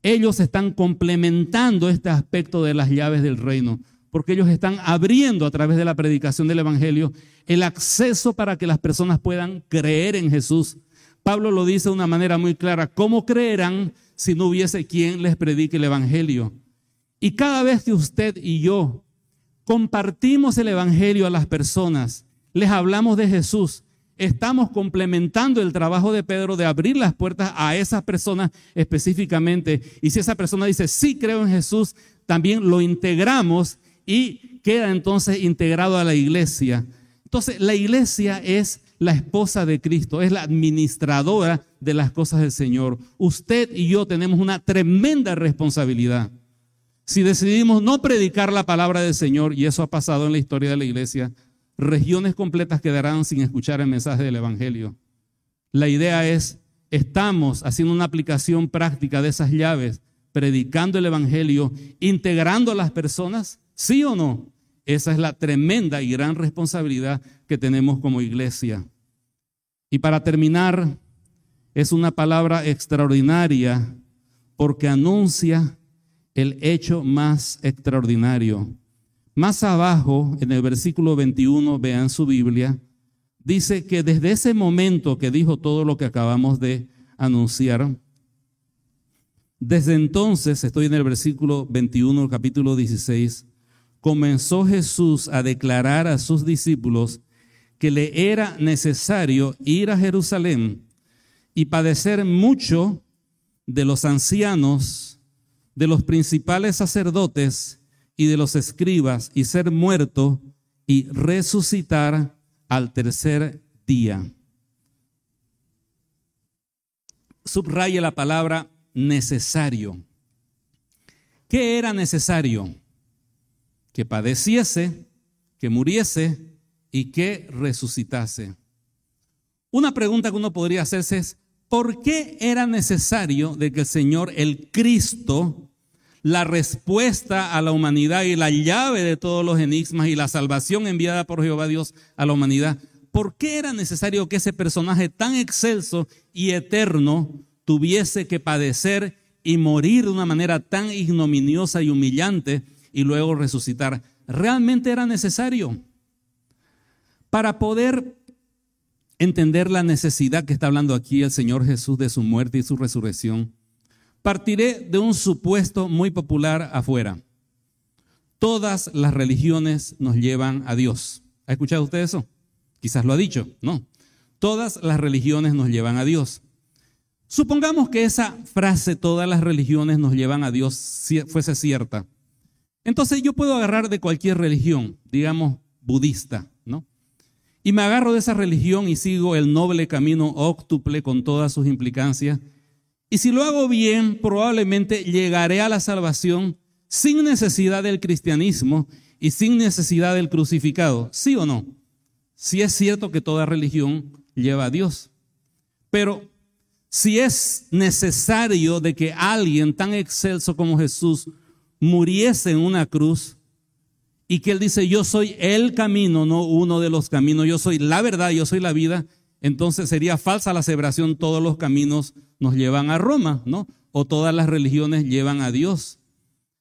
ellos están complementando este aspecto de las llaves del reino, porque ellos están abriendo a través de la predicación del Evangelio el acceso para que las personas puedan creer en Jesús. Pablo lo dice de una manera muy clara, ¿cómo creerán si no hubiese quien les predique el Evangelio? Y cada vez que usted y yo compartimos el Evangelio a las personas, les hablamos de Jesús, estamos complementando el trabajo de Pedro de abrir las puertas a esas personas específicamente. Y si esa persona dice, sí creo en Jesús, también lo integramos y queda entonces integrado a la iglesia. Entonces, la iglesia es la esposa de Cristo, es la administradora de las cosas del Señor. Usted y yo tenemos una tremenda responsabilidad. Si decidimos no predicar la palabra del Señor, y eso ha pasado en la historia de la iglesia, regiones completas quedarán sin escuchar el mensaje del Evangelio. La idea es, estamos haciendo una aplicación práctica de esas llaves, predicando el Evangelio, integrando a las personas, sí o no. Esa es la tremenda y gran responsabilidad que tenemos como iglesia. Y para terminar, es una palabra extraordinaria porque anuncia el hecho más extraordinario. Más abajo, en el versículo 21, vean su Biblia, dice que desde ese momento que dijo todo lo que acabamos de anunciar, desde entonces, estoy en el versículo 21, capítulo 16, comenzó Jesús a declarar a sus discípulos que le era necesario ir a Jerusalén y padecer mucho de los ancianos, de los principales sacerdotes y de los escribas y ser muerto y resucitar al tercer día. Subraya la palabra necesario. ¿Qué era necesario? Que padeciese, que muriese y que resucitase. Una pregunta que uno podría hacerse es, ¿por qué era necesario de que el Señor, el Cristo, la respuesta a la humanidad y la llave de todos los enigmas y la salvación enviada por Jehová Dios a la humanidad. ¿Por qué era necesario que ese personaje tan excelso y eterno tuviese que padecer y morir de una manera tan ignominiosa y humillante y luego resucitar? ¿Realmente era necesario? Para poder entender la necesidad que está hablando aquí el Señor Jesús de su muerte y su resurrección, Partiré de un supuesto muy popular afuera. Todas las religiones nos llevan a Dios. ¿Ha escuchado usted eso? Quizás lo ha dicho, no. Todas las religiones nos llevan a Dios. Supongamos que esa frase, todas las religiones nos llevan a Dios, fuese cierta. Entonces yo puedo agarrar de cualquier religión, digamos budista, ¿no? y me agarro de esa religión y sigo el noble camino óctuple con todas sus implicancias. Y si lo hago bien, probablemente llegaré a la salvación sin necesidad del cristianismo y sin necesidad del crucificado. ¿Sí o no? Sí es cierto que toda religión lleva a Dios. Pero si es necesario de que alguien tan excelso como Jesús muriese en una cruz, y que Él dice, yo soy el camino, no uno de los caminos, yo soy la verdad, yo soy la vida, entonces sería falsa la aseveración, todos los caminos nos llevan a Roma, ¿no? O todas las religiones llevan a Dios.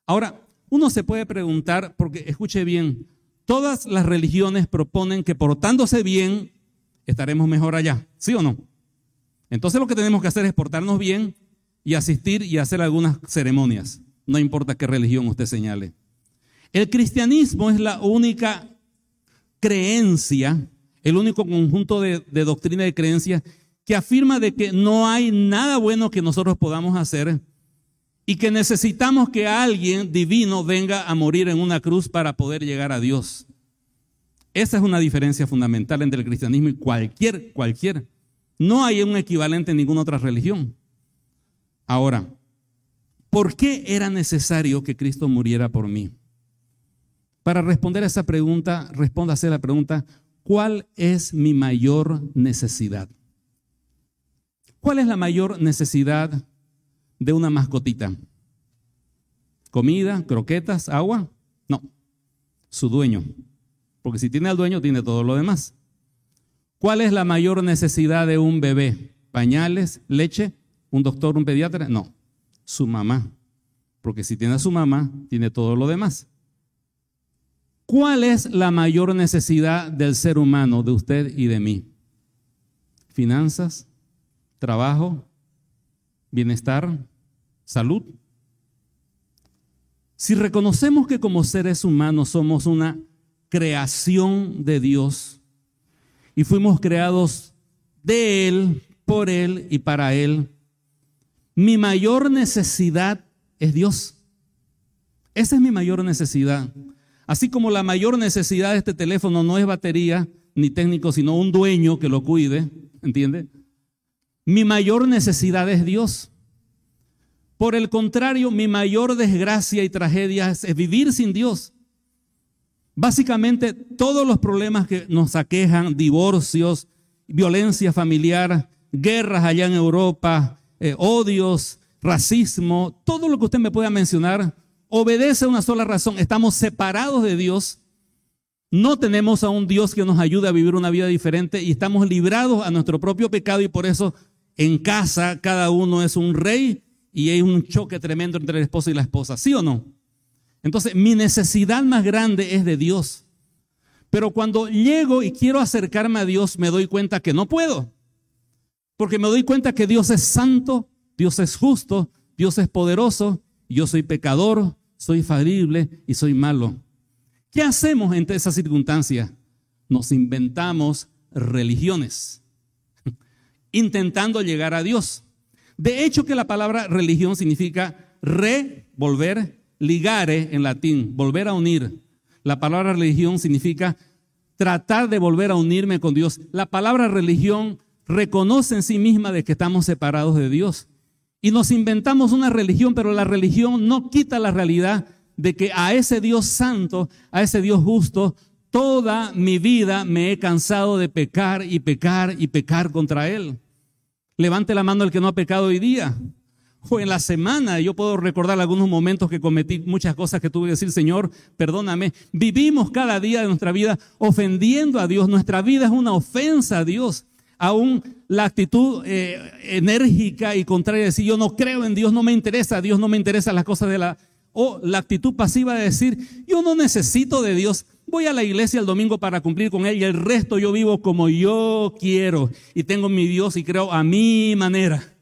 Ahora, uno se puede preguntar, porque escuche bien, todas las religiones proponen que portándose bien estaremos mejor allá, ¿sí o no? Entonces lo que tenemos que hacer es portarnos bien y asistir y hacer algunas ceremonias, no importa qué religión usted señale. El cristianismo es la única creencia, el único conjunto de, doctrina de creencias que afirma de que no hay nada bueno que nosotros podamos hacer y que necesitamos que alguien divino venga a morir en una cruz para poder llegar a Dios. Esa es una diferencia fundamental entre el cristianismo y cualquier, cualquier. No hay un equivalente en ninguna otra religión. Ahora, ¿por qué era necesario que Cristo muriera por mí? Para responder a esa pregunta, respóndase la pregunta, ¿cuál es mi mayor necesidad? ¿Cuál es la mayor necesidad de una mascotita? ¿Comida, croquetas, agua? No, su dueño. Porque si tiene al dueño, tiene todo lo demás. ¿Cuál es la mayor necesidad de un bebé? ¿Pañales, leche, un doctor, un pediatra? No, su mamá. Porque si tiene a su mamá, tiene todo lo demás. ¿Cuál es la mayor necesidad del ser humano, de usted y de mí? Finanzas, trabajo, bienestar, salud. Si reconocemos que como seres humanos somos una creación de Dios y fuimos creados de Él, por Él y para Él, mi mayor necesidad es Dios. Esa es mi mayor necesidad. Así como la mayor necesidad de este teléfono no es batería ni técnico, sino un dueño que lo cuide, ¿entiende? Mi mayor necesidad es Dios. Por el contrario, mi mayor desgracia y tragedia es vivir sin Dios. Básicamente, todos los problemas que nos aquejan, divorcios, violencia familiar, guerras allá en Europa, eh, odios, racismo, todo lo que usted me pueda mencionar, obedece a una sola razón. Estamos separados de Dios. No tenemos a un Dios que nos ayude a vivir una vida diferente y estamos librados a nuestro propio pecado y por eso en casa cada uno es un rey y hay un choque tremendo entre el esposo y la esposa. ¿Sí o no? Entonces mi necesidad más grande es de Dios. Pero cuando llego y quiero acercarme a Dios me doy cuenta que no puedo. Porque me doy cuenta que Dios es santo, Dios es justo, Dios es poderoso, yo soy pecador, soy falible y soy malo. ¿Qué hacemos entre esas circunstancias? Nos inventamos religiones, intentando llegar a Dios. De hecho que la palabra religión significa revolver, ligare en latín, volver a unir. La palabra religión significa tratar de volver a unirme con Dios. La palabra religión reconoce en sí misma de que estamos separados de Dios. Y nos inventamos una religión, pero la religión no quita la realidad de que a ese Dios santo, a ese Dios justo, toda mi vida me he cansado de pecar y pecar y pecar contra Él. Levante la mano el que no ha pecado hoy día. O en la semana yo puedo recordar algunos momentos que cometí muchas cosas que tuve que decir, Señor, perdóname. Vivimos cada día de nuestra vida ofendiendo a Dios. Nuestra vida es una ofensa a Dios aún la actitud eh, enérgica y contraria de decir yo no creo en Dios, no me interesa, Dios no me interesa las cosas de la... O la actitud pasiva de decir yo no necesito de Dios, voy a la iglesia el domingo para cumplir con Él y el resto yo vivo como yo quiero y tengo mi Dios y creo a mi manera.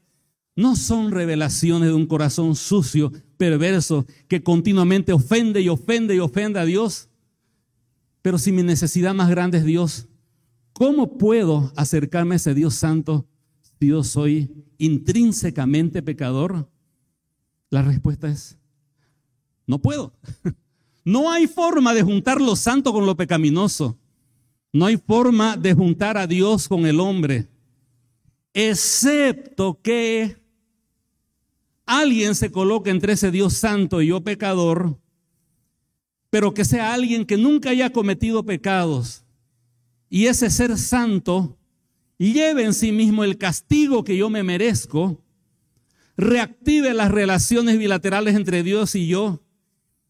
No son revelaciones de un corazón sucio, perverso, que continuamente ofende y ofende y ofende a Dios. Pero si mi necesidad más grande es Dios, ¿Cómo puedo acercarme a ese Dios santo si yo soy intrínsecamente pecador? La respuesta es, no puedo. No hay forma de juntar lo santo con lo pecaminoso. No hay forma de juntar a Dios con el hombre, excepto que alguien se coloque entre ese Dios santo y yo pecador, pero que sea alguien que nunca haya cometido pecados. Y ese ser santo lleve en sí mismo el castigo que yo me merezco, reactive las relaciones bilaterales entre Dios y yo,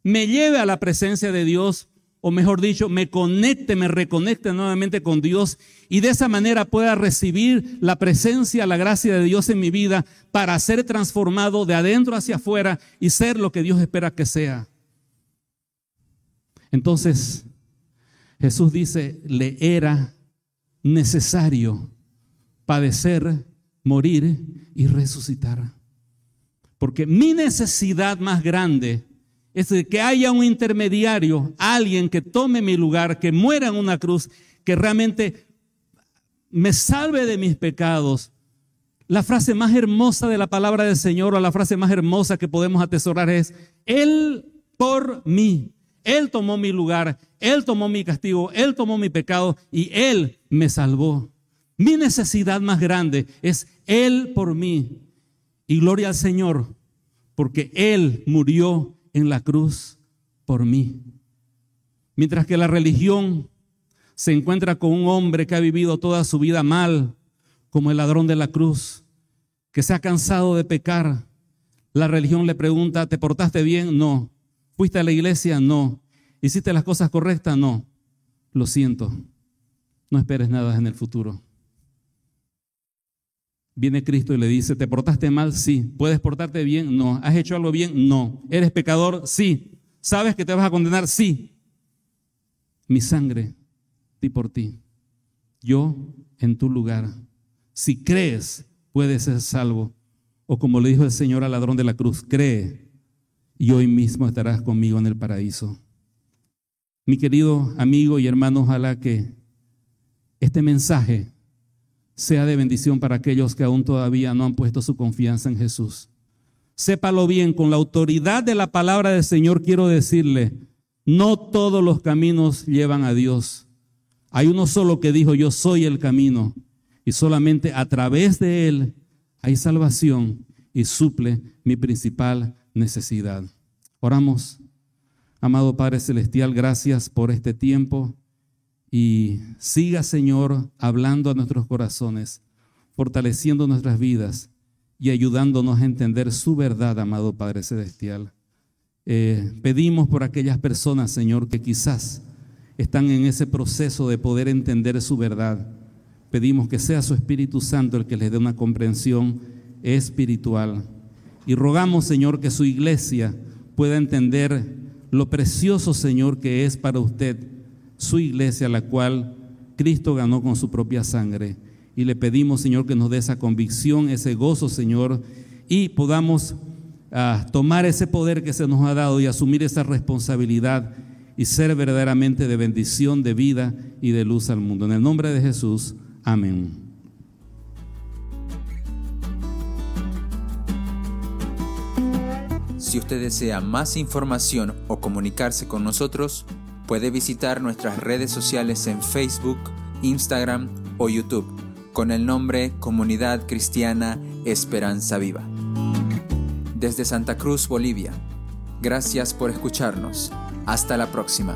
me lleve a la presencia de Dios, o mejor dicho, me conecte, me reconecte nuevamente con Dios y de esa manera pueda recibir la presencia, la gracia de Dios en mi vida para ser transformado de adentro hacia afuera y ser lo que Dios espera que sea. Entonces, Jesús dice, le era necesario padecer, morir y resucitar. Porque mi necesidad más grande es de que haya un intermediario, alguien que tome mi lugar, que muera en una cruz, que realmente me salve de mis pecados. La frase más hermosa de la palabra del Señor o la frase más hermosa que podemos atesorar es, Él por mí, Él tomó mi lugar, Él tomó mi castigo, Él tomó mi pecado y Él me salvó. Mi necesidad más grande es Él por mí. Y gloria al Señor, porque Él murió en la cruz por mí. Mientras que la religión se encuentra con un hombre que ha vivido toda su vida mal, como el ladrón de la cruz, que se ha cansado de pecar. La religión le pregunta, ¿te portaste bien? No. ¿Fuiste a la iglesia? No. ¿Hiciste las cosas correctas? No. Lo siento. No esperes nada en el futuro. Viene Cristo y le dice, ¿te portaste mal? Sí. ¿Puedes portarte bien? No. ¿Has hecho algo bien? No. ¿Eres pecador? Sí. ¿Sabes que te vas a condenar? Sí. Mi sangre, ti por ti. Yo en tu lugar. Si crees, puedes ser salvo. O como le dijo el Señor al ladrón de la cruz, cree y hoy mismo estarás conmigo en el paraíso. Mi querido amigo y hermano, ojalá que este mensaje sea de bendición para aquellos que aún todavía no han puesto su confianza en Jesús. Sépalo bien, con la autoridad de la palabra del Señor quiero decirle, no todos los caminos llevan a Dios. Hay uno solo que dijo, yo soy el camino, y solamente a través de él hay salvación y suple mi principal necesidad. Oramos. Amado Padre Celestial, gracias por este tiempo y siga, Señor, hablando a nuestros corazones, fortaleciendo nuestras vidas y ayudándonos a entender su verdad, amado Padre Celestial. Eh, pedimos por aquellas personas, Señor, que quizás están en ese proceso de poder entender su verdad. Pedimos que sea su Espíritu Santo el que les dé una comprensión espiritual. Y rogamos, Señor, que su iglesia pueda entender lo precioso, Señor, que es para usted su iglesia, la cual Cristo ganó con su propia sangre. Y le pedimos, Señor, que nos dé esa convicción, ese gozo, Señor, y podamos ah, tomar ese poder que se nos ha dado y asumir esa responsabilidad y ser verdaderamente de bendición, de vida y de luz al mundo. En el nombre de Jesús, amén. Si usted desea más información o comunicarse con nosotros, Puede visitar nuestras redes sociales en Facebook, Instagram o YouTube con el nombre Comunidad Cristiana Esperanza Viva. Desde Santa Cruz, Bolivia. Gracias por escucharnos. Hasta la próxima.